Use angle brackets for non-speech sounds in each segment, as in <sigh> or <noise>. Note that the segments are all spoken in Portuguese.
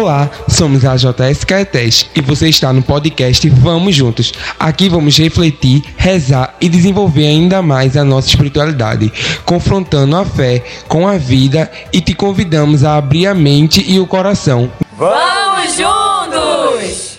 Olá, somos a JS Caetés e você está no podcast Vamos Juntos. Aqui vamos refletir, rezar e desenvolver ainda mais a nossa espiritualidade, confrontando a fé com a vida e te convidamos a abrir a mente e o coração. Vamos juntos!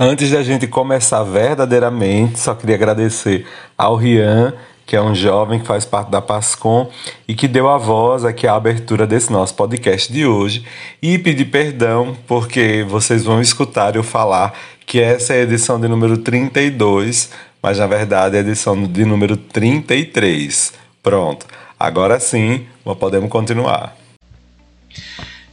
Antes da gente começar verdadeiramente, só queria agradecer ao Rian que é um jovem que faz parte da PASCOM e que deu a voz aqui à abertura desse nosso podcast de hoje. E pedir perdão porque vocês vão escutar eu falar que essa é a edição de número 32, mas na verdade é a edição de número 33. Pronto, agora sim podemos continuar.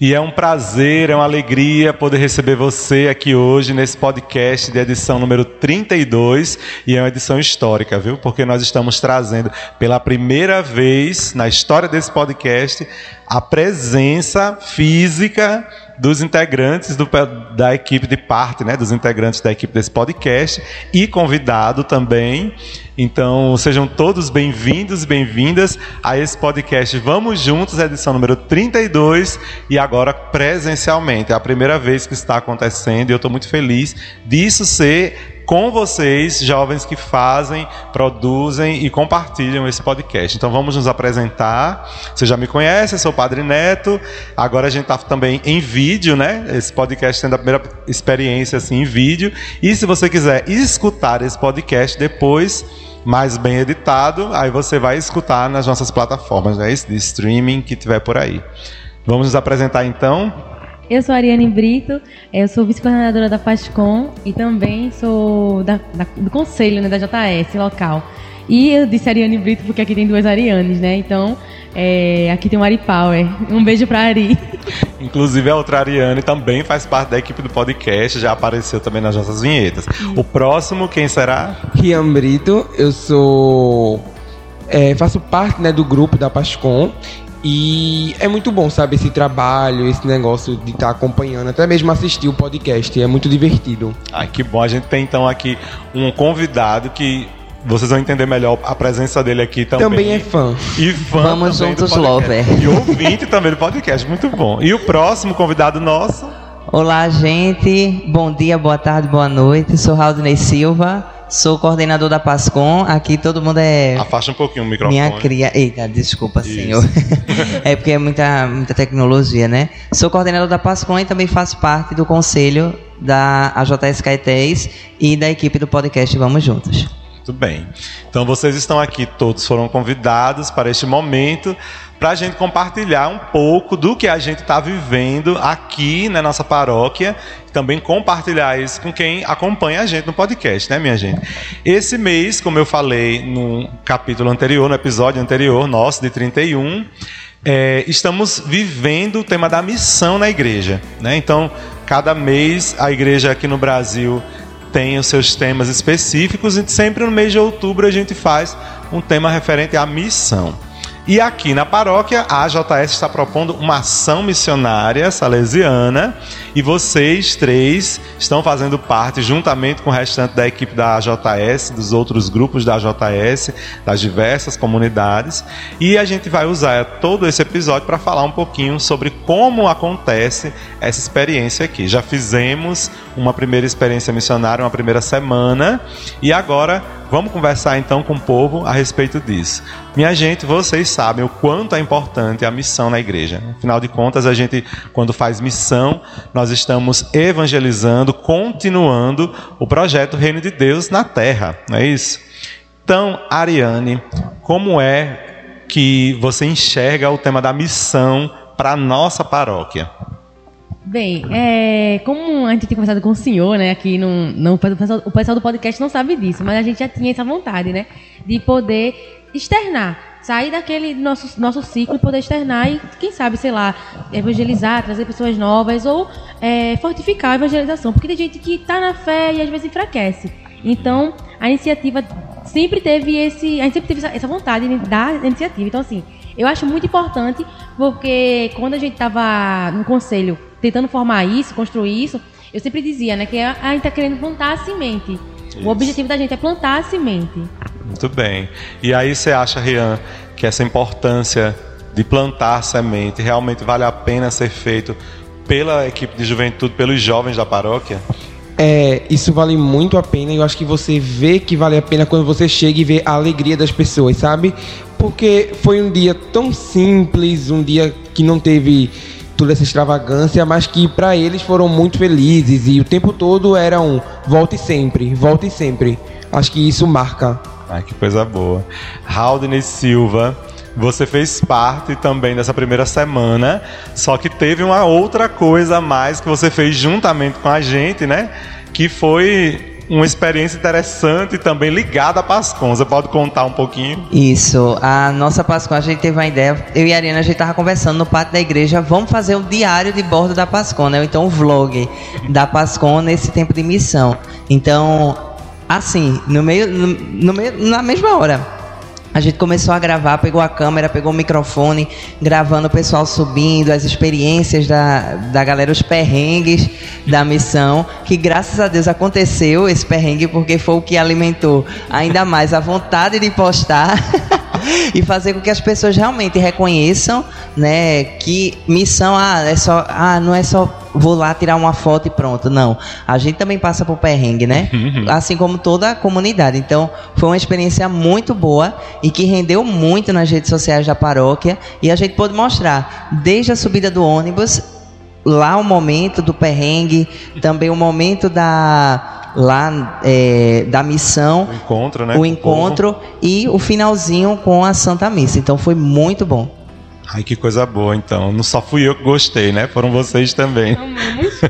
E é um prazer, é uma alegria poder receber você aqui hoje nesse podcast de edição número 32. E é uma edição histórica, viu? Porque nós estamos trazendo pela primeira vez na história desse podcast a presença física dos integrantes do, da equipe de parte, né, dos integrantes da equipe desse podcast e convidado também. Então, sejam todos bem-vindos e bem-vindas a esse podcast Vamos Juntos, edição número 32 e agora presencialmente. É a primeira vez que está acontecendo e eu estou muito feliz disso ser com vocês, jovens que fazem, produzem e compartilham esse podcast. Então vamos nos apresentar. Você já me conhece, eu sou o Padre Neto. Agora a gente está também em vídeo, né? Esse podcast sendo a primeira experiência assim em vídeo. E se você quiser escutar esse podcast depois, mais bem editado, aí você vai escutar nas nossas plataformas né, de streaming que tiver por aí. Vamos nos apresentar então. Eu sou a Ariane Brito, eu sou vice-coordenadora da FASCOM e também sou da, da, do conselho né, da JS local. E eu disse Ariane Brito porque aqui tem duas Arianes, né? Então, é, aqui tem o Ari Power. Um beijo pra Ari. <laughs> Inclusive a outra Ariane também faz parte da equipe do podcast, já apareceu também nas nossas vinhetas. O próximo, quem será? Rian Brito, eu sou. É, faço parte né, do grupo da Pascom e é muito bom, sabe, esse trabalho, esse negócio de estar tá acompanhando, até mesmo assistir o podcast, é muito divertido. Ai, que bom. A gente tem então aqui um convidado que vocês vão entender melhor a presença dele aqui também. Também é fã. E fã Vamos juntos, Lover. E ouvinte também do podcast, muito bom. E o próximo convidado nosso? Olá, gente. Bom dia, boa tarde, boa noite. Sou Raudney Silva. Sou coordenador da PASCOM. Aqui todo mundo é. Afasta um pouquinho o microfone. Minha cria. Eita, desculpa, Isso. senhor. <laughs> é porque é muita, muita tecnologia, né? Sou coordenador da PASCOM e também faço parte do conselho da AJS Caetés e da equipe do podcast Vamos Juntos. Muito bem. Então vocês estão aqui, todos foram convidados para este momento para a gente compartilhar um pouco do que a gente está vivendo aqui na nossa paróquia, também compartilhar isso com quem acompanha a gente no podcast, né, minha gente? Esse mês, como eu falei no capítulo anterior, no episódio anterior, nosso de 31, é, estamos vivendo o tema da missão na igreja, né? Então, cada mês a igreja aqui no Brasil tem os seus temas específicos e sempre no mês de outubro a gente faz um tema referente à missão. E aqui na paróquia, a AJS está propondo uma ação missionária salesiana e vocês três estão fazendo parte, juntamente com o restante da equipe da AJS, dos outros grupos da AJS, das diversas comunidades. E a gente vai usar todo esse episódio para falar um pouquinho sobre como acontece essa experiência aqui. Já fizemos uma primeira experiência missionária, uma primeira semana, e agora Vamos conversar então com o povo a respeito disso. Minha gente, vocês sabem o quanto é importante a missão na igreja. Afinal de contas, a gente, quando faz missão, nós estamos evangelizando, continuando o projeto Reino de Deus na terra, não é isso? Então, Ariane, como é que você enxerga o tema da missão para a nossa paróquia? Bem, é, como a gente tem conversado com o senhor, né, aqui no, no, o, pessoal, o pessoal do podcast não sabe disso, mas a gente já tinha essa vontade, né, de poder externar, sair daquele nosso, nosso ciclo e poder externar e, quem sabe, sei lá, evangelizar, trazer pessoas novas ou é, fortificar a evangelização, porque tem gente que está na fé e às vezes enfraquece. Então, a iniciativa sempre teve esse, a gente sempre teve essa vontade da iniciativa. Então, assim, eu acho muito importante porque quando a gente estava no conselho tentando formar isso, construir isso, eu sempre dizia, né, que a gente está querendo plantar a semente. Isso. O objetivo da gente é plantar a semente. Muito bem. E aí você acha, Rian, que essa importância de plantar semente, realmente vale a pena ser feito pela equipe de juventude, pelos jovens da paróquia? É, isso vale muito a pena. Eu acho que você vê que vale a pena quando você chega e vê a alegria das pessoas, sabe? Porque foi um dia tão simples, um dia que não teve toda essa extravagância, mas que para eles foram muito felizes e o tempo todo era um volte sempre, volte sempre. Acho que isso marca. Ai, que coisa boa. Haldane Silva, você fez parte também dessa primeira semana, só que teve uma outra coisa a mais que você fez juntamente com a gente, né? Que foi uma experiência interessante também ligada à Pascom. Você pode contar um pouquinho? Isso. A nossa Pascom, a gente teve uma ideia. Eu e a Ariana, a gente estava conversando no pátio da igreja. Vamos fazer um diário de bordo da Pascom, né? Então um vlog da Pascom nesse tempo de missão. Então, assim, no meio, no, no meio, na mesma hora a gente começou a gravar, pegou a câmera, pegou o microfone, gravando o pessoal subindo, as experiências da, da galera, os perrengues da missão, que graças a Deus aconteceu esse perrengue, porque foi o que alimentou ainda mais a vontade de postar. <laughs> <laughs> e fazer com que as pessoas realmente reconheçam, né, que missão ah, é só, ah, não é só vou lá tirar uma foto e pronto, não. A gente também passa por perrengue, né? Uhum. Assim como toda a comunidade. Então, foi uma experiência muito boa e que rendeu muito nas redes sociais da paróquia e a gente pôde mostrar desde a subida do ônibus lá o momento do perrengue, também o momento da lá é, da missão, o encontro, né? O encontro e o finalzinho com a Santa Missa. Então foi muito bom. Ai, que coisa boa, então. Não só fui eu que gostei, né? Foram vocês também.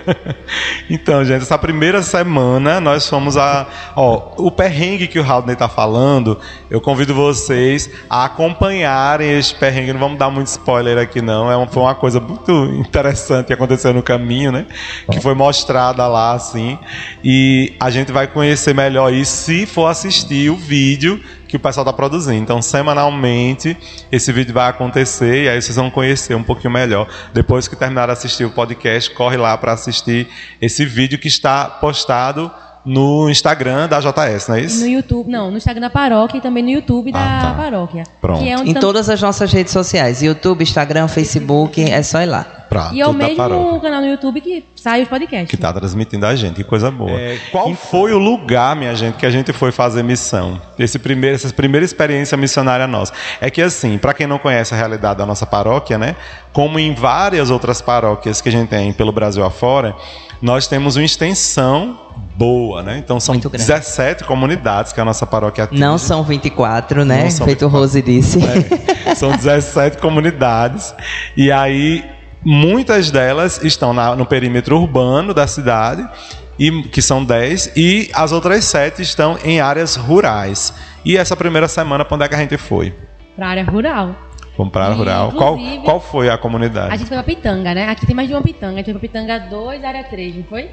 <laughs> então, gente, essa primeira semana nós fomos a. Ó, o perrengue que o Haldney tá falando, eu convido vocês a acompanharem esse perrengue. Não vamos dar muito spoiler aqui, não. É uma, foi uma coisa muito interessante que aconteceu no caminho, né? Que foi mostrada lá, assim. E a gente vai conhecer melhor isso se for assistir o vídeo que o pessoal está produzindo. Então, semanalmente, esse vídeo vai acontecer e aí vocês vão conhecer um pouquinho melhor. Depois que terminar de assistir o podcast, corre lá para assistir esse vídeo que está postado no Instagram da JS, não é isso? No YouTube, não, no Instagram da paróquia e também no YouTube da ah, tá. paróquia. Pronto. É em tam... todas as nossas redes sociais, YouTube, Instagram, Facebook, é só ir lá. Pra, e é o mesmo canal no YouTube que sai os podcasts. Que está transmitindo a gente, que coisa boa. É, qual foi o lugar, minha gente, que a gente foi fazer missão? Esse primeiro, essa primeira experiência missionária nossa. É que assim, para quem não conhece a realidade da nossa paróquia, né? Como em várias outras paróquias que a gente tem pelo Brasil afora, nós temos uma extensão boa, né? Então são 17 comunidades que a nossa paróquia atinge. Não são 24, né? Feito o Rose disse. É, são 17 comunidades. E aí muitas delas estão na, no perímetro urbano da cidade, e, que são 10, e as outras 7 estão em áreas rurais. E essa primeira semana, para onde é que a gente foi? Para a área rural. Fomos para a área rural. Qual, qual foi a comunidade? A gente foi para Pitanga, né? Aqui tem mais de uma Pitanga. A gente foi para Pitanga 2, área 3, não foi?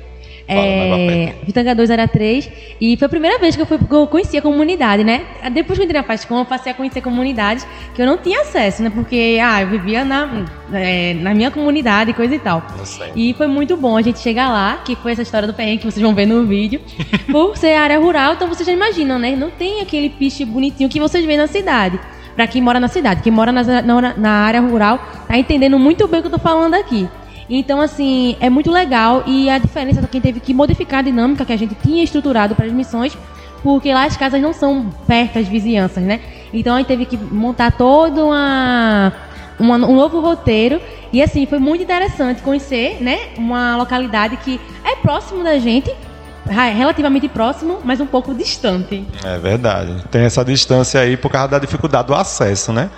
É, Pitanga 2 era 3. E foi a primeira vez que eu, fui, que eu conheci a comunidade, né? Depois que eu entrei na Pascom, eu passei a conhecer comunidades que eu não tinha acesso, né? Porque, ah, eu vivia na, é, na minha comunidade e coisa e tal. E foi muito bom a gente chegar lá, que foi essa história do perrengue que vocês vão ver no vídeo. <laughs> Por ser área rural, então vocês já imaginam, né? Não tem aquele piche bonitinho que vocês veem na cidade para quem mora na cidade. Quem mora na, na, na, área rural tá entendendo muito bem o que eu tô falando aqui. Então, assim, é muito legal e a diferença é que teve que modificar a dinâmica que a gente tinha estruturado para as missões, porque lá as casas não são perto das vizinhanças, né? Então a gente teve que montar todo uma, uma, um novo roteiro e assim foi muito interessante conhecer, né, uma localidade que é próximo da gente, relativamente próximo, mas um pouco distante. É verdade. Tem essa distância aí por causa da dificuldade do acesso, né?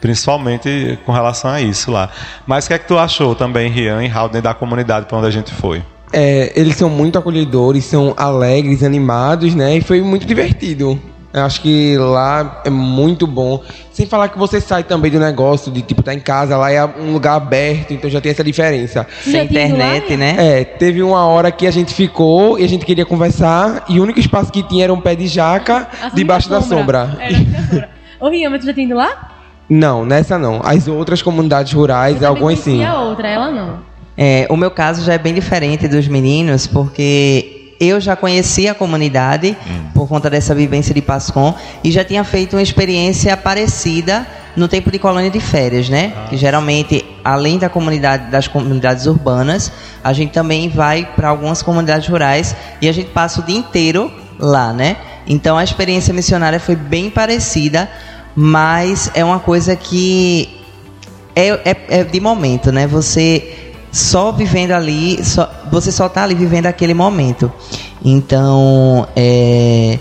Principalmente com relação a isso lá. Mas o que é que tu achou também, Rian e Haldner, da comunidade para onde a gente foi? É, eles são muito acolhedores, são alegres, animados, né? E foi muito divertido. Eu acho que lá é muito bom. Sem falar que você sai também do negócio de tipo, tá em casa, lá é um lugar aberto, então já tem essa diferença. Sem internet, né? É, teve uma hora que a gente ficou e a gente queria conversar, e o único espaço que tinha era um pé de jaca debaixo da sombra. Era da sombra. Ô, Rian, mas tu já tem ido lá? Não, nessa não. As outras comunidades rurais, algumas sim. a outra, ela não. É, o meu caso já é bem diferente dos meninos, porque eu já conhecia a comunidade hum. por conta dessa vivência de Pascom e já tinha feito uma experiência parecida no tempo de colônia de férias, né? Que geralmente, além da comunidade das comunidades urbanas, a gente também vai para algumas comunidades rurais e a gente passa o dia inteiro lá, né? Então a experiência missionária foi bem parecida, mas é uma coisa que é, é, é de momento, né? Você só vivendo ali, só, você só está ali vivendo aquele momento. Então, é,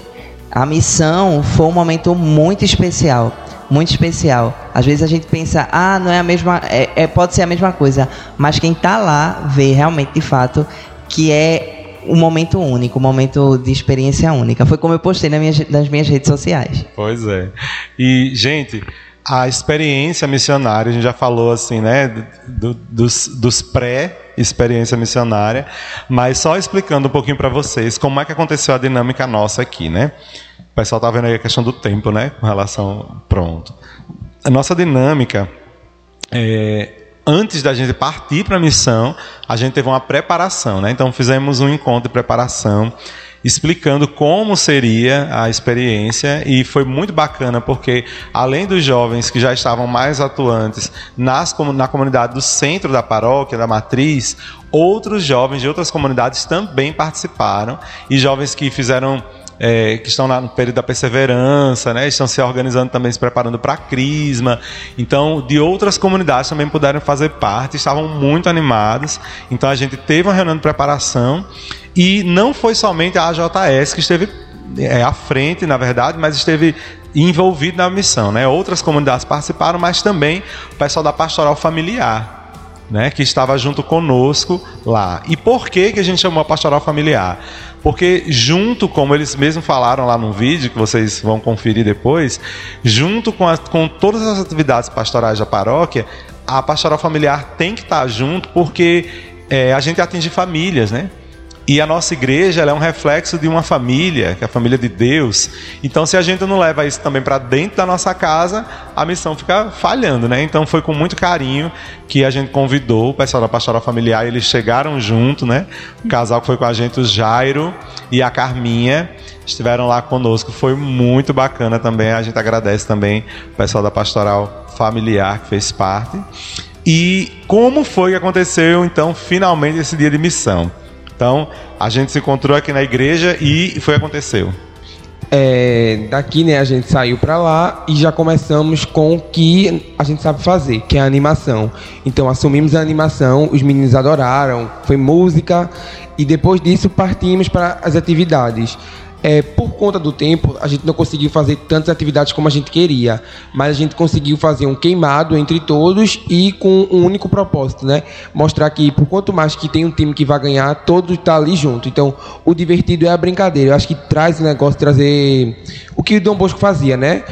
a missão foi um momento muito especial, muito especial. Às vezes a gente pensa, ah, não é a mesma, é, é pode ser a mesma coisa, mas quem está lá vê realmente, de fato, que é um momento único, um momento de experiência única. Foi como eu postei nas minhas, nas minhas redes sociais. Pois é. E, gente, a experiência missionária, a gente já falou assim, né, do, dos, dos pré-experiência missionária, mas só explicando um pouquinho para vocês como é que aconteceu a dinâmica nossa aqui, né? O pessoal tá vendo aí a questão do tempo, né, com relação pronto. A nossa dinâmica é, antes da gente partir para a missão, a gente teve uma preparação, né? Então fizemos um encontro de preparação explicando como seria a experiência e foi muito bacana porque além dos jovens que já estavam mais atuantes nas, na comunidade do centro da paróquia, da matriz, outros jovens de outras comunidades também participaram e jovens que fizeram é, que estão lá no período da perseverança, né? estão se organizando também, se preparando para a Crisma. Então, de outras comunidades também puderam fazer parte, estavam muito animados. Então, a gente teve uma reunião de preparação e não foi somente a AJS que esteve é, à frente, na verdade, mas esteve envolvido na missão. Né? Outras comunidades participaram, mas também o pessoal da pastoral familiar. Né, que estava junto conosco lá. E por que, que a gente chamou a pastoral familiar? Porque junto, como eles mesmos falaram lá no vídeo, que vocês vão conferir depois, junto com, com todas as atividades pastorais da paróquia, a pastoral familiar tem que estar junto porque é, a gente atinge famílias, né? E a nossa igreja é um reflexo de uma família, que é a família de Deus. Então, se a gente não leva isso também para dentro da nossa casa, a missão fica falhando, né? Então, foi com muito carinho que a gente convidou o pessoal da pastoral familiar, eles chegaram junto, né? O casal que foi com a gente, o Jairo e a Carminha, estiveram lá conosco. Foi muito bacana também. A gente agradece também o pessoal da pastoral familiar que fez parte. E como foi que aconteceu, então, finalmente esse dia de missão? Então, a gente se encontrou aqui na igreja e foi aconteceu. É, daqui, né, a gente saiu para lá e já começamos com o que a gente sabe fazer, que é a animação. Então assumimos a animação, os meninos adoraram, foi música e depois disso partimos para as atividades. É, por conta do tempo, a gente não conseguiu fazer tantas atividades como a gente queria, mas a gente conseguiu fazer um queimado entre todos e com um único propósito, né? Mostrar que, por quanto mais que tem um time que vai ganhar, todo está ali junto. Então, o divertido é a brincadeira. Eu acho que traz o negócio, trazer o que o Dom Bosco fazia, né?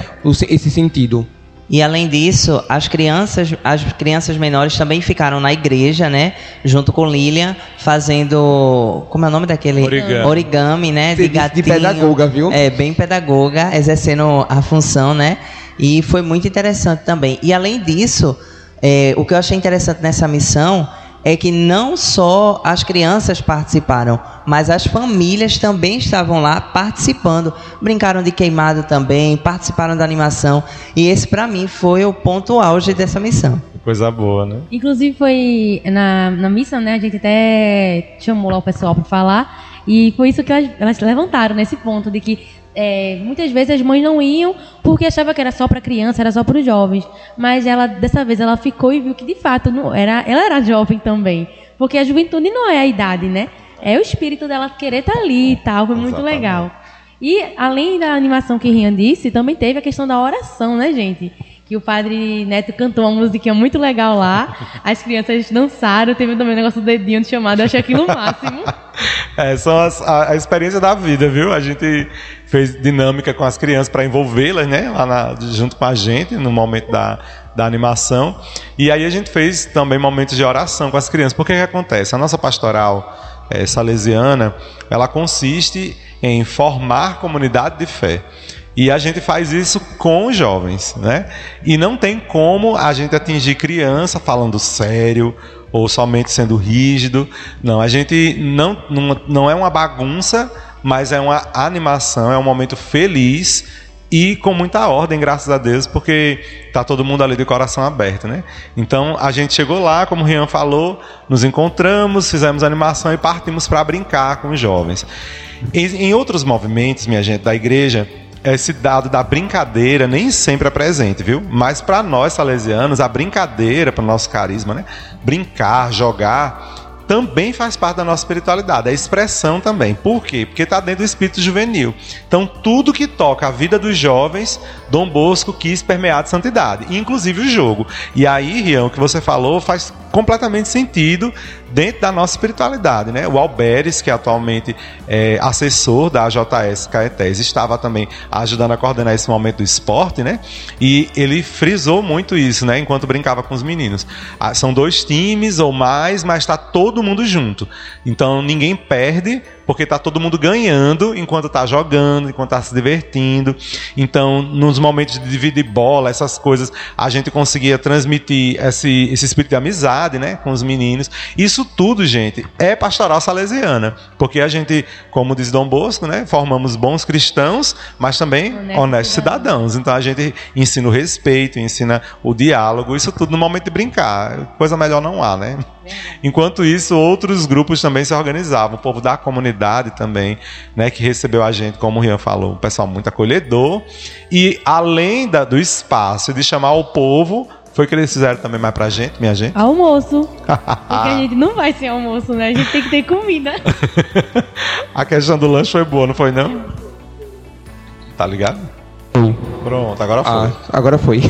Esse sentido. E além disso, as crianças, as crianças menores também ficaram na igreja, né? Junto com Lilian, fazendo. Como é o nome daquele? Origami. Origami, né? De, de, de pedagoga, viu? É, bem pedagoga, exercendo a função, né? E foi muito interessante também. E além disso, é, o que eu achei interessante nessa missão é que não só as crianças participaram, mas as famílias também estavam lá participando, brincaram de queimado também, participaram da animação, e esse para mim foi o ponto auge dessa missão. Coisa boa, né? Inclusive foi na, na missão, né? A gente até chamou lá o pessoal para falar, e foi isso que elas, elas levantaram nesse ponto de que é, muitas vezes as mães não iam porque achava que era só para criança, era só para os jovens. Mas ela dessa vez ela ficou e viu que de fato não era, ela era jovem também, porque a juventude não é a idade, né? É o espírito dela querer estar tá ali e tal, foi muito Exatamente. legal. E além da animação que Rian disse, também teve a questão da oração, né, gente? Que o padre Neto cantou uma musiquinha muito legal lá. As crianças dançaram, teve também o um negócio do dedinho de chamada, eu achei aquilo o máximo. <laughs> É, são a, a, experiência da vida, viu? A gente fez dinâmica com as crianças para envolvê-las, né? Lá na, junto com a gente, no momento da, da animação. E aí a gente fez também momentos de oração com as crianças. Porque que acontece? A nossa pastoral é, salesiana, ela consiste em formar comunidade de fé. E a gente faz isso com os jovens, né? E não tem como a gente atingir criança falando sério ou somente sendo rígido. Não, a gente não, não, não é uma bagunça, mas é uma animação, é um momento feliz e com muita ordem, graças a Deus, porque tá todo mundo ali de coração aberto, né? Então a gente chegou lá, como o Rian falou, nos encontramos, fizemos animação e partimos para brincar com os jovens. Em, em outros movimentos, minha gente, da igreja, esse dado da brincadeira nem sempre é presente, viu? Mas para nós salesianos, a brincadeira, para o nosso carisma, né? Brincar, jogar, também faz parte da nossa espiritualidade, é expressão também. Por quê? Porque está dentro do espírito juvenil. Então, tudo que toca a vida dos jovens, Dom Bosco quis permear de santidade, inclusive o jogo. E aí, Rian, o que você falou faz completamente sentido dentro da nossa espiritualidade, né? O Alberes, que é atualmente é assessor da JS Caetés, estava também ajudando a coordenar esse momento do esporte, né? E ele frisou muito isso, né? Enquanto brincava com os meninos. Ah, são dois times ou mais, mas está todo mundo junto. Então ninguém perde porque tá todo mundo ganhando enquanto tá jogando, enquanto tá se divertindo. Então, nos momentos de dividir bola, essas coisas, a gente conseguia transmitir esse, esse espírito de amizade, né, com os meninos. Isso tudo, gente, é pastoral salesiana, porque a gente, como diz Dom Bosco, né, formamos bons cristãos, mas também honestos, honestos cidadãos. Então, a gente ensina o respeito, ensina o diálogo, isso tudo no momento de brincar. Coisa melhor não há, né? Enquanto isso, outros grupos também se organizavam. O povo da comunidade também, né, que recebeu a gente, como o Rian falou, um pessoal muito acolhedor. E além da, do espaço de chamar o povo, foi que eles fizeram também mais pra gente, minha gente? Almoço. <laughs> Porque a gente não vai sem almoço, né? A gente tem que ter comida. <laughs> a questão do lanche foi boa, não foi não? Tá ligado? Pronto, agora foi. Ah, agora foi.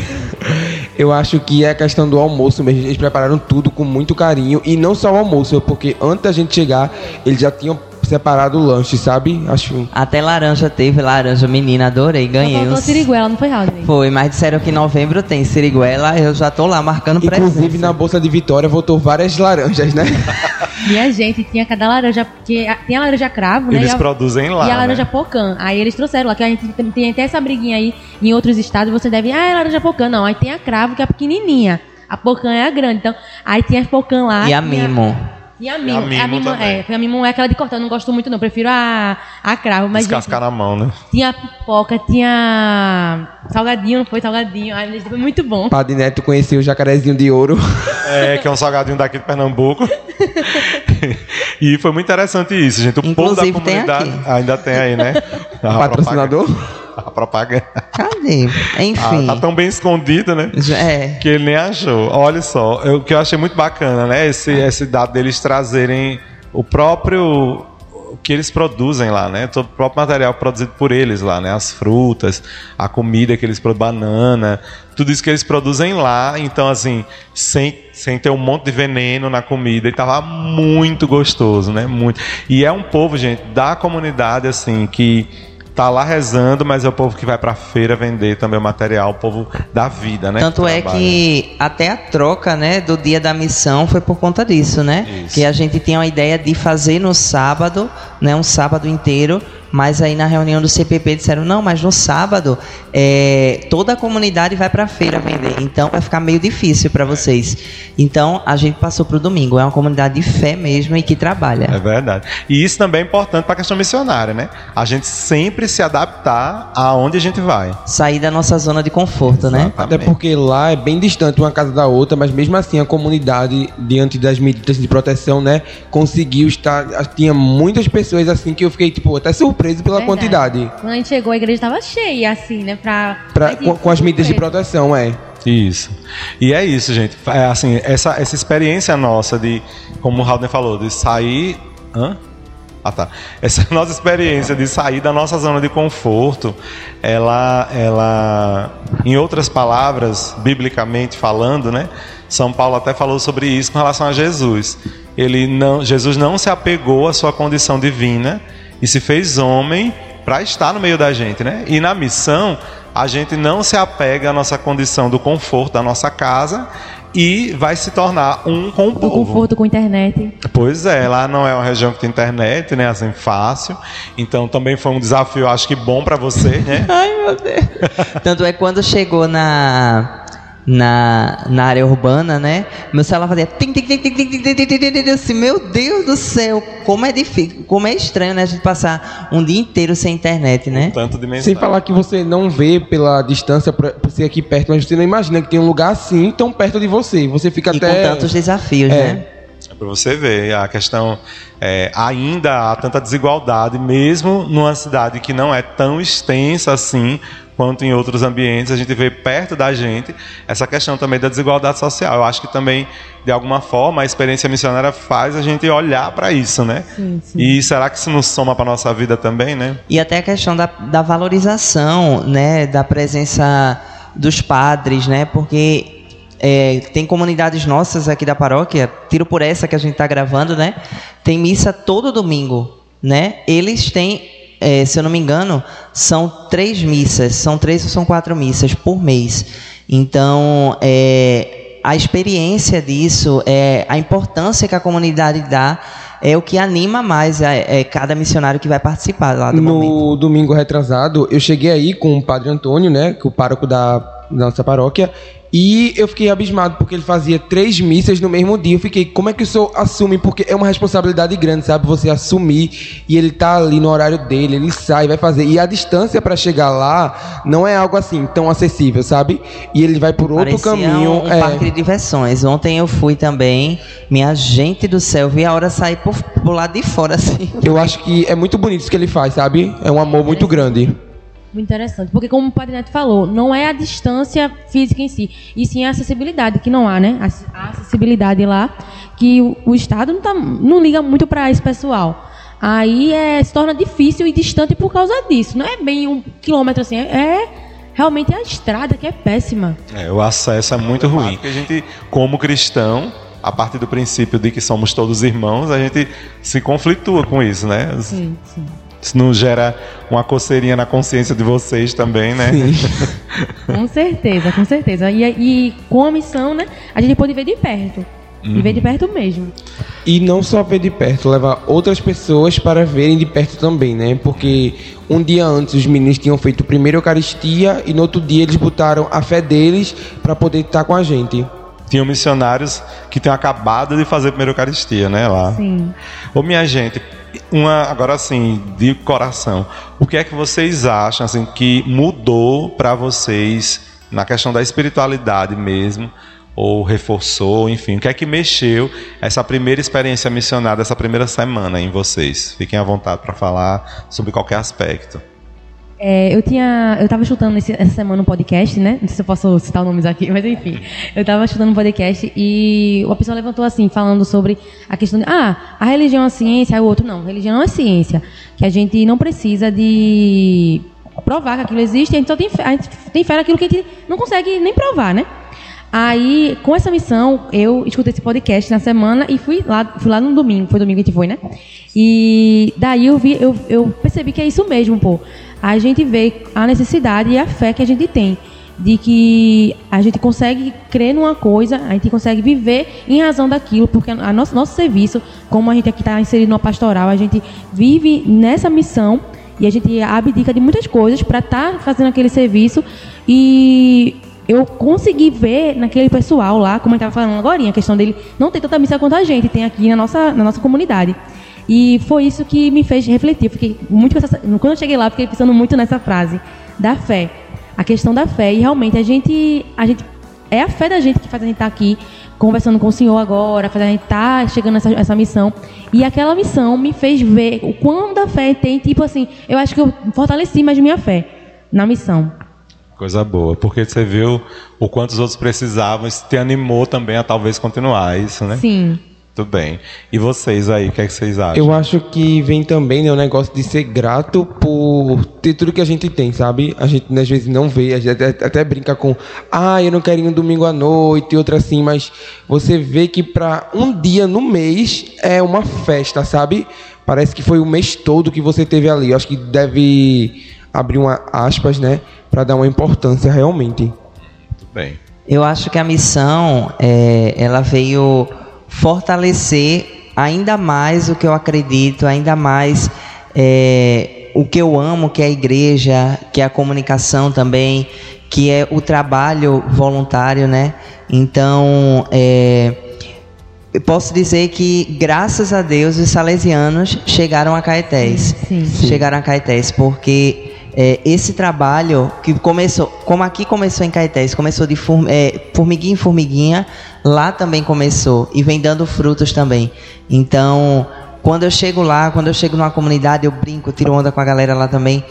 Eu acho que é a questão do almoço mesmo. Eles prepararam tudo com muito carinho. E não só o almoço, porque antes da gente chegar, eles já tinham separado o lanche, sabe? Acho. Até laranja teve, laranja menina, adorei, ganhei. Faltou uns... siriguela, não foi, Raul? Foi, mas disseram que em novembro tem siriguela, eu já tô lá marcando presença. Inclusive na Bolsa de Vitória voltou várias laranjas, né? <laughs> Minha gente, tinha cada laranja, porque tem a laranja cravo, né? Eles a, produzem lá. E a laranja né? pocã. Aí eles trouxeram lá, que a gente tem até essa briguinha aí em outros estados, você deve, ah, é laranja pocã. Não, aí tem a cravo, que é pequenininha. A pocã é a grande. Então, aí tem a pocã lá. E a mimo. E a mimo, a mimo, a é, a mimo é aquela de cortar, eu não gosto muito não, prefiro a, a cravo. Mas Descascar na mão, né? Tinha pipoca, tinha salgadinho, não foi salgadinho, ai, foi muito bom. Padre Neto conheceu o jacarezinho de ouro. É, que é um salgadinho daqui de Pernambuco. <laughs> e foi muito interessante isso, gente. O Inclusive, povo da comunidade tem ainda tem aí, né? A Patrocinador? A propaganda. Cadê? Enfim. Ah, tá tão bem escondido, né? É. Que ele nem achou. Olha só, o que eu achei muito bacana, né? Esse, esse dado deles trazerem o próprio o que eles produzem lá, né? Todo o próprio material produzido por eles lá, né? As frutas, a comida que eles produzem, banana, tudo isso que eles produzem lá. Então, assim, sem, sem ter um monte de veneno na comida. E tava muito gostoso, né? Muito. E é um povo, gente, da comunidade, assim, que tá lá rezando, mas é o povo que vai para a feira vender também o material, o povo da vida, né? Tanto que é que até a troca, né, do dia da missão foi por conta disso, né? Isso. Que a gente tinha a ideia de fazer no sábado, né, um sábado inteiro, mas aí na reunião do CPP disseram, não, mas no sábado é, toda a comunidade vai para a feira vender, então vai ficar meio difícil para vocês. Então a gente passou para o domingo, é uma comunidade de fé mesmo e que trabalha. É verdade. E isso também é importante para a questão missionária, né? A gente sempre se adaptar aonde a gente vai. Sair da nossa zona de conforto, né? Exatamente. né? Até porque lá é bem distante uma casa da outra, mas mesmo assim a comunidade, diante das medidas de proteção, né, conseguiu estar. Tinha muitas pessoas assim que eu fiquei, tipo, até surpreso surpreso pela Verdade. quantidade. Quando a gente chegou, a igreja estava cheia, assim, né? Pra, pra com, com as medidas de proteção, é. Isso. E é isso, gente. É assim, essa, essa experiência nossa de, como o Halden falou, de sair. Hã? Ah, tá. Essa <laughs> nossa experiência de sair da nossa zona de conforto, ela, ela, em outras palavras, biblicamente falando, né? São Paulo até falou sobre isso com relação a Jesus. Ele não, Jesus não se apegou à sua condição divina e se fez homem para estar no meio da gente, né? E na missão, a gente não se apega à nossa condição do conforto da nossa casa e vai se tornar um com o povo. Do conforto com internet. Pois é, lá não é uma região que tem internet, né? Assim, fácil. Então também foi um desafio, acho que bom para você, né? <laughs> Ai, meu Deus. Tanto é quando chegou na na, na área urbana, né? Meu celular fazia tim, tim, tim, tim, tim, tim, tim, tim, tim, tim, tim, assim, meu Deus do céu, como é difícil, como é estranho, né? A gente passar um dia inteiro sem internet, né? Tanto de Sem falar que você não vê pela distância por por ser aqui perto, mas você não imagina que tem um lugar assim tão perto de você. Você fica E até. com tantos desafios, É. né? É para você ver a questão. é, ainda há tanta desigualdade, mesmo numa cidade que não é tão extensa assim quanto em outros ambientes, a gente vê perto da gente essa questão também da desigualdade social. Eu acho que também, de alguma forma, a experiência missionária faz a gente olhar para isso, né? Sim, sim. E será que isso não soma para nossa vida também, né? E até a questão da, da valorização, né, da presença dos padres, né, porque é, tem comunidades nossas aqui da paróquia, tiro por essa que a gente está gravando, né, tem missa todo domingo, né, eles têm, é, se eu não me engano, são três missas, são três ou são quatro missas por mês, então, é, a experiência disso, é, a importância que a comunidade dá, é o que anima mais é, é cada missionário que vai participar lá do momento. No domingo retrasado, eu cheguei aí com o padre Antônio, né? Que é o pároco da nossa paróquia. E eu fiquei abismado porque ele fazia três missas no mesmo dia. Eu fiquei, como é que o senhor assume? Porque é uma responsabilidade grande, sabe? Você assumir e ele tá ali no horário dele, ele sai, vai fazer. E a distância para chegar lá não é algo assim tão acessível, sabe? E ele vai por outro Parecia caminho. Um, um é. parque de diversões. Ontem eu fui também. Minha gente do céu, vi a hora sair por, por lado de fora, assim. Eu acho que é muito bonito isso que ele faz, sabe? É um amor muito grande. Muito interessante. Porque, como o Padre Neto falou, não é a distância física em si, e sim a acessibilidade, que não há, né? A acessibilidade lá, que o, o Estado não, tá, não liga muito para esse pessoal. Aí é, se torna difícil e distante por causa disso. Não é bem um quilômetro assim, é, é realmente a estrada que é péssima. É, o acesso é muito ruim. Porque a gente, como cristão, a partir do princípio de que somos todos irmãos, a gente se conflitua com isso, né? Sim, sim. Isso não gera uma coceirinha na consciência de vocês também, né? <laughs> Com certeza, com certeza. E, e com a missão, né, a gente pode ver de perto. E ver de perto mesmo. E não só ver de perto, levar outras pessoas para verem de perto também, né? Porque um dia antes os meninos tinham feito primeiro a Eucaristia e no outro dia eles botaram a fé deles para poder estar com a gente. Tinham missionários que tinham acabado de fazer a primeira Eucaristia, né? Lá. Sim. Ô, minha gente, uma, agora assim, de coração, o que é que vocês acham assim, que mudou para vocês na questão da espiritualidade mesmo? Ou reforçou, enfim, o que é que mexeu essa primeira experiência missionária, essa primeira semana em vocês? Fiquem à vontade para falar sobre qualquer aspecto. É, eu tinha. Eu tava escutando esse- essa semana um podcast, né? Não sei se eu posso citar nomes aqui, <laughs> mas enfim. Eu tava escutando um podcast e uma pessoa levantou assim, falando sobre a questão de. Ah, a religião é ciência, aí o outro não. Religião não é ciência. Que a gente não precisa de provar que aquilo existe, a gente só tem a gente tem fé naquilo que a gente não consegue nem provar, né? Aí, com essa missão, eu escutei esse podcast na semana e fui lá, fui lá no domingo, foi domingo que a gente foi, né? E daí eu vi, eu, eu percebi que é isso mesmo, pô. A gente vê a necessidade e a fé que a gente tem de que a gente consegue crer numa coisa, a gente consegue viver em razão daquilo, porque a nosso, nosso serviço, como a gente aqui está inserido no pastoral, a gente vive nessa missão e a gente abdica de muitas coisas para estar fazendo aquele serviço e eu consegui ver naquele pessoal lá, como eu estava falando agora, a questão dele não ter tanta missa quanto a gente tem aqui na nossa, na nossa comunidade. E foi isso que me fez refletir. Fiquei muito essa, quando eu cheguei lá, fiquei pensando muito nessa frase da fé, a questão da fé. E realmente a gente, a gente é a fé da gente que faz a gente estar aqui conversando com o Senhor agora, faz a gente estar chegando nessa essa missão. E aquela missão me fez ver o quão da fé tem, tipo assim, eu acho que eu fortaleci mais minha fé na missão. Coisa boa, porque você viu o quanto os outros precisavam, isso te animou também a talvez continuar, é isso, né? Sim. Tudo bem. E vocês aí, o que, é que vocês acham? Eu acho que vem também né, o negócio de ser grato por ter tudo que a gente tem, sabe? A gente né, às vezes não vê, a gente até, até brinca com, ah, eu não quero ir no domingo à noite e outra assim, mas você vê que para um dia no mês é uma festa, sabe? Parece que foi o mês todo que você teve ali. Eu acho que deve abrir uma aspas, né, para dar uma importância realmente. Tudo bem. Eu acho que a missão, é, ela veio fortalecer ainda mais o que eu acredito, ainda mais é, o que eu amo, que é a igreja, que é a comunicação também, que é o trabalho voluntário, né? Então, é, eu posso dizer que, graças a Deus, os salesianos chegaram a Caetés. Sim. Chegaram a Caetés, porque é, esse trabalho que começou, como aqui começou em Caetés, começou de form, é, formiguinha em formiguinha, lá também começou e vem dando frutos também. Então, quando eu chego lá, quando eu chego numa comunidade, eu brinco, tiro onda com a galera lá também.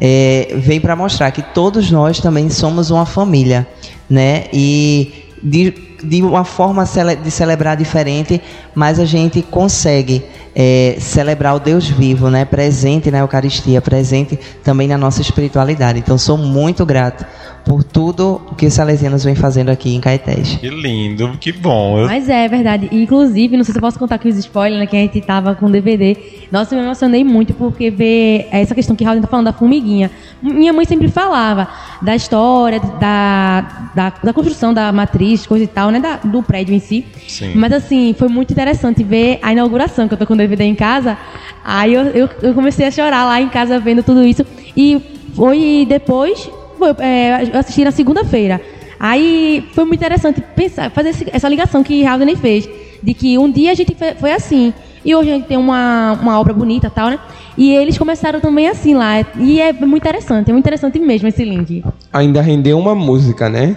É, vem para mostrar que todos nós também somos uma família, né? E de, de uma forma cele- de celebrar diferente, mas a gente consegue é, celebrar o Deus vivo, né? Presente na Eucaristia, presente também na nossa espiritualidade. Então, sou muito grato por tudo que os salesianos vêm fazendo aqui em Caetés. Que lindo, que bom. Mas é verdade. Inclusive, não sei se eu posso contar aqui os spoilers, né? Que a gente tava com DVD. Nossa, eu me emocionei muito porque ver essa questão que Raul tá falando da formiguinha. Minha mãe sempre falava da história, da, da, da construção da matriz, coisa e tal, né? Da- do prédio em si. Sim. Mas assim, foi muito interessante ver a inauguração, que eu tô com o DVD em casa. Aí eu, eu, eu comecei a chorar lá em casa vendo tudo isso. E foi depois, foi, é, eu assisti na segunda-feira. Aí foi muito interessante pensar, fazer essa ligação que Haldane fez. De que um dia a gente foi assim. E hoje a gente tem uma, uma obra bonita e tal, né? E eles começaram também assim lá. E é muito interessante, é muito interessante mesmo esse link. Ainda rendeu uma música, né?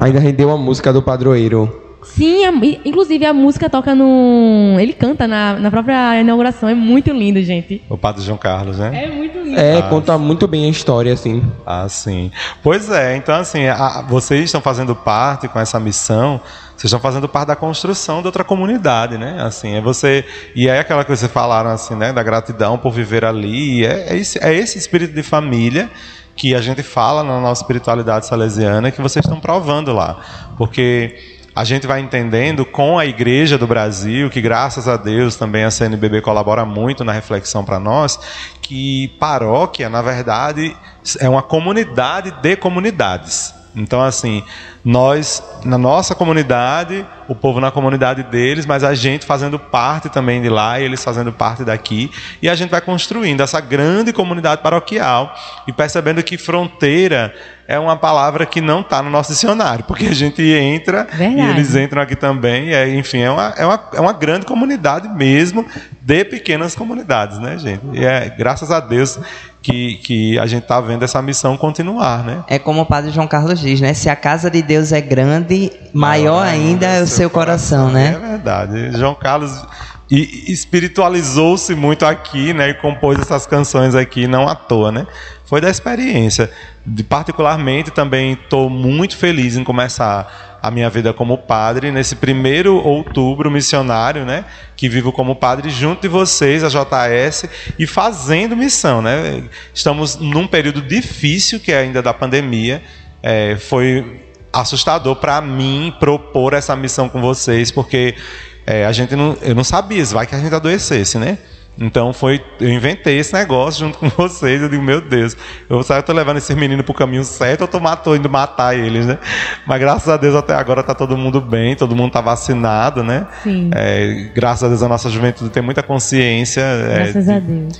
Ainda rendeu uma música do padroeiro. Sim, a- inclusive a música toca no. Ele canta na, na própria inauguração. É muito lindo, gente. O Padre João Carlos, né? É muito lindo. É, conta muito bem a história, assim. Ah, sim. Pois é, então assim, a- vocês estão fazendo parte com essa missão, vocês estão fazendo parte da construção de outra comunidade, né? Assim, é você. E é aquela que vocês falaram, assim, né? Da gratidão por viver ali. É, é, esse, é esse espírito de família que a gente fala na nossa espiritualidade salesiana que vocês estão provando lá. Porque a gente vai entendendo com a Igreja do Brasil, que graças a Deus também a CNBB colabora muito na reflexão para nós, que paróquia, na verdade, é uma comunidade de comunidades. Então, assim, nós, na nossa comunidade, o povo na comunidade deles, mas a gente fazendo parte também de lá, e eles fazendo parte daqui, e a gente vai construindo essa grande comunidade paroquial e percebendo que fronteira é uma palavra que não está no nosso dicionário, porque a gente entra Verdade. e eles entram aqui também, e é, enfim, é uma, é, uma, é uma grande comunidade mesmo, de pequenas comunidades, né, gente? E é graças a Deus que, que a gente está vendo essa missão continuar, né? É como o Padre João Carlos diz, né? Se a casa de Deus é grande, maior ainda é o seu coração, É né? verdade. João Carlos e- espiritualizou-se muito aqui, né? E compôs essas canções aqui, não à toa, né? Foi da experiência. De, particularmente, também estou muito feliz em começar a minha vida como padre nesse primeiro outubro missionário, né? Que vivo como padre junto de vocês, a JS, e fazendo missão, né? Estamos num período difícil, que é ainda da pandemia. É, foi assustador para mim propor essa missão com vocês, porque é, a gente não, eu não sabia, vai que a gente adoecesse, né? Então foi, eu inventei esse negócio junto com <laughs> vocês. Eu digo, meu Deus, eu saio, eu tô levando esses meninos pro caminho certo, ou tô matou, indo matar eles, né? Mas graças a Deus até agora tá todo mundo bem, todo mundo tá vacinado, né? Sim. É, graças a Deus a nossa juventude tem muita consciência é,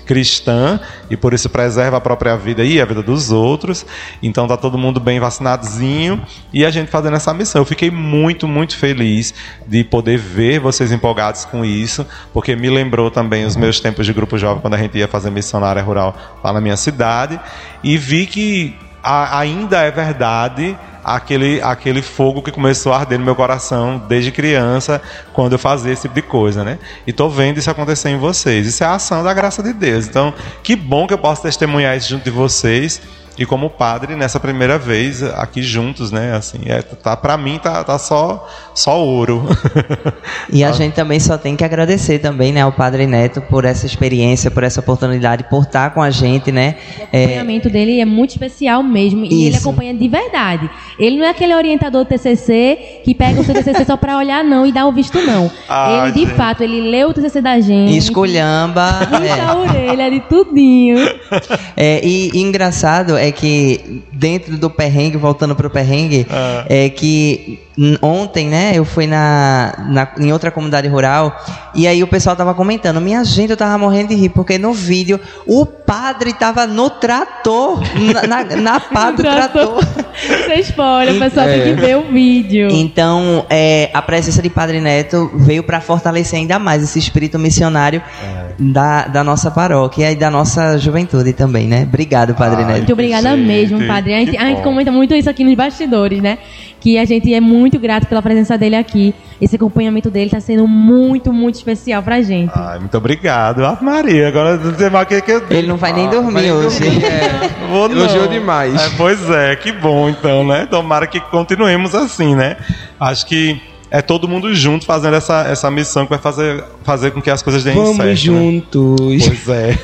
cristã e por isso preserva a própria vida e a vida dos outros. Então tá todo mundo bem vacinadozinho e a gente fazendo essa missão. Eu fiquei muito, muito feliz de poder ver vocês empolgados com isso, porque me lembrou também os meus tempos de grupo jovem quando a gente ia fazer missionária rural lá na minha cidade e vi que a- ainda é verdade aquele, aquele fogo que começou a arder no meu coração desde criança, quando eu fazia esse tipo de coisa, né? E tô vendo isso acontecer em vocês. Isso é a ação da graça de Deus. Então, que bom que eu posso testemunhar isso junto de vocês. E como padre, nessa primeira vez aqui juntos, né? Assim, é, tá, pra mim tá, tá só, só ouro. E a <laughs> gente também só tem que agradecer também, né, ao Padre Neto por essa experiência, por essa oportunidade, por estar com a gente, né? O É, acompanhamento dele é muito especial mesmo. E ele Isso. acompanha de verdade. Ele não é aquele orientador do TCC que pega o seu TCC só pra olhar, não, e dar o visto, não. <laughs> Ah, ele, de gente. fato, ele leu o TCC da gente. esculhamba. Puxa é. a orelha de tudinho. <laughs> É, e, e engraçado é que dentro do perrengue, voltando pro perrengue, Ah. é que ontem, né, eu fui na, na- em outra comunidade rural e aí o pessoal tava comentando, minha gente, eu tava morrendo de rir, porque no vídeo o padre tava no trator, na, na, na <laughs> pá do trator. Você <laughs> spoiler, o pessoal É. tem que ver o vídeo. Então, é, a presença de Padre Neto veio para fortalecer ainda mais esse espírito missionário da, da nossa paróquia e da nossa juventude também, né? Obrigado, Padre Ai, Neto. Muito obrigada Gente, mesmo, padre. A gente, a gente comenta muito isso aqui nos bastidores, né? Que a gente é muito grato pela presença dele aqui. Esse acompanhamento dele está sendo muito, muito especial pra gente. Ai, muito obrigado. Ave Maria, agora não sei mais o que, que eu Ele não vai nem dormir Vai hoje. dormir, <laughs> é. Vou não. Elogiou demais. É, pois é, que bom então, né? Tomara que continuemos assim, né? Acho que é todo mundo junto fazendo essa, essa missão que vai fazer, fazer com que as coisas deem Vamos certo. né? juntos. Pois é.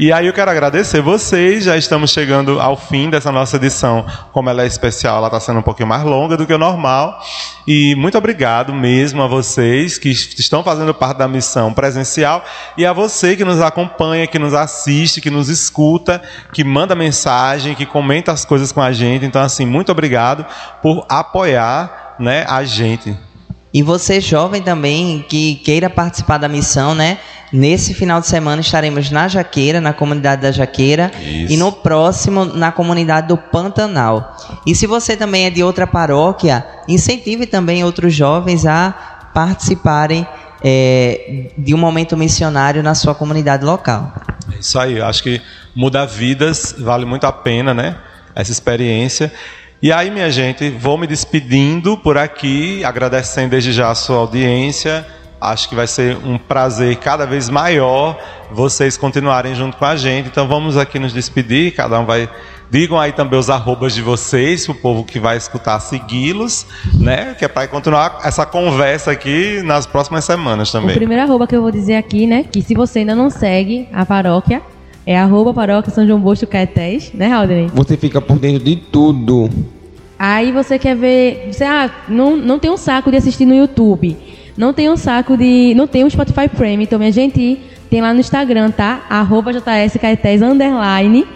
E aí eu quero agradecer vocês, já estamos chegando ao fim dessa nossa edição. Como ela é especial, ela está sendo um pouquinho mais longa do que o normal. E muito obrigado mesmo a vocês que estão fazendo parte da missão presencial e a você que nos acompanha, que nos assiste, que nos escuta, que manda mensagem, que comenta as coisas com a gente. Então, assim, muito obrigado por apoiar né, a gente. E você, jovem também, que queira participar da missão, né? Nesse final de semana estaremos na Jaqueira, na comunidade da Jaqueira, Isso. e no próximo na comunidade do Pantanal. E se você também é de outra paróquia, incentive também outros jovens a participarem é, de um momento missionário na sua comunidade local. É Isso aí, acho que muda vidas, vale muito a pena, né? Essa experiência. E aí, minha gente, vou me despedindo por aqui, agradecendo desde já a sua audiência. Acho que vai ser um prazer cada vez maior vocês continuarem junto com a gente. Então vamos aqui nos despedir, cada um vai. Digam aí também os arrobas de vocês, o povo que vai escutar segui-los, né? Que é para continuar essa conversa aqui nas próximas semanas O também. primeiro arroba que eu vou dizer aqui, né? Que se você ainda não segue a paróquia, é arroba paróquia São João Bosco Caetés, né, Haldane? Você fica por dentro de tudo. Aí você quer ver. Você ah, não, não tem um saco de assistir no YouTube. Não tem um saco de. Não tem um Spotify Premium. Então, minha gente, tem lá no Instagram, tá? Arroba JS Caetés underline.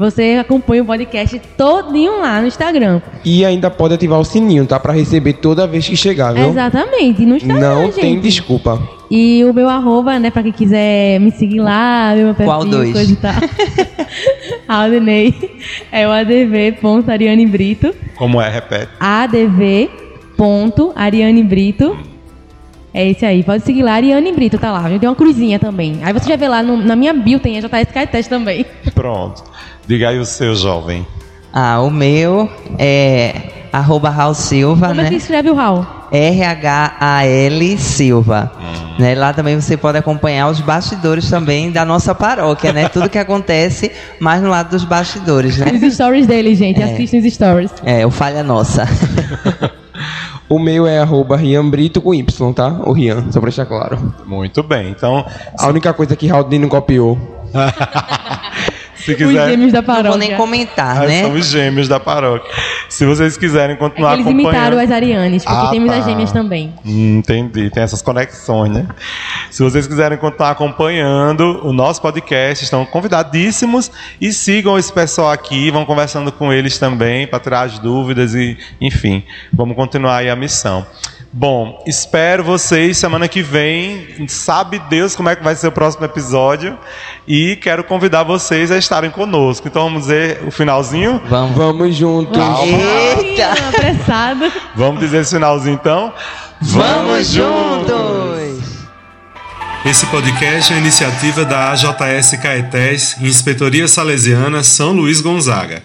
Você acompanha o podcast todinho lá no Instagram. E ainda pode ativar o sininho, tá? Pra receber toda vez que chegar, viu? Exatamente, no Instagram. Não gente. tem desculpa. E o meu arroba, né, pra quem quiser me seguir lá, meu perfil, Qual dois? coisa e tal. <laughs> Aldenei é o adv.ariane Brito. Como é, repete. adv.ariane Brito. É esse aí, pode seguir lá, Ariane Brito, tá lá. Tem uma cruzinha também. Aí você já vê lá no- na minha bio, tem a JS Caetés também. Pronto. Diga aí o seu jovem. Ah, o meu é arroba Raul Silva, Como é né? que escreve o Raul? R-H-A-L Silva. Né? Lá também você pode acompanhar os bastidores também da nossa paróquia, né? Tudo que acontece mais no lado dos bastidores, né? Os stories dele, gente. Assistem os stories. É, o Falha Nossa. <laughs> O meu é arroba Rian Brito com Y, tá? O Rian, só pra deixar claro. Muito bem. Então, A única coisa que Raudinho não copiou. <laughs> se Os quiser. gêmeos da Não vou nem paróquia. comentar, Ah, né? São os gêmeos da paróquia. Se vocês quiserem continuar Eles acompanhando. imitaram as Arianes, porque Ah, temos tá. as gêmeas também. Hum, entendi, tem essas conexões, né? Se vocês quiserem continuar acompanhando o nosso podcast, estão convidadíssimos e sigam esse pessoal aqui, vão conversando com eles também para tirar as dúvidas e, enfim, vamos continuar aí a missão. Bom, espero vocês semana que vem. Sabe Deus como é que vai ser o próximo episódio. E quero convidar vocês a estarem conosco. Então vamos dizer o finalzinho? Vamos. Vamos juntos. Eita! Apressado. Vamos dizer esse finalzinho então? Vamos juntos! Esse podcast é uma iniciativa da AJS Caetés, Inspetoria Salesiana São Luís Gonzaga.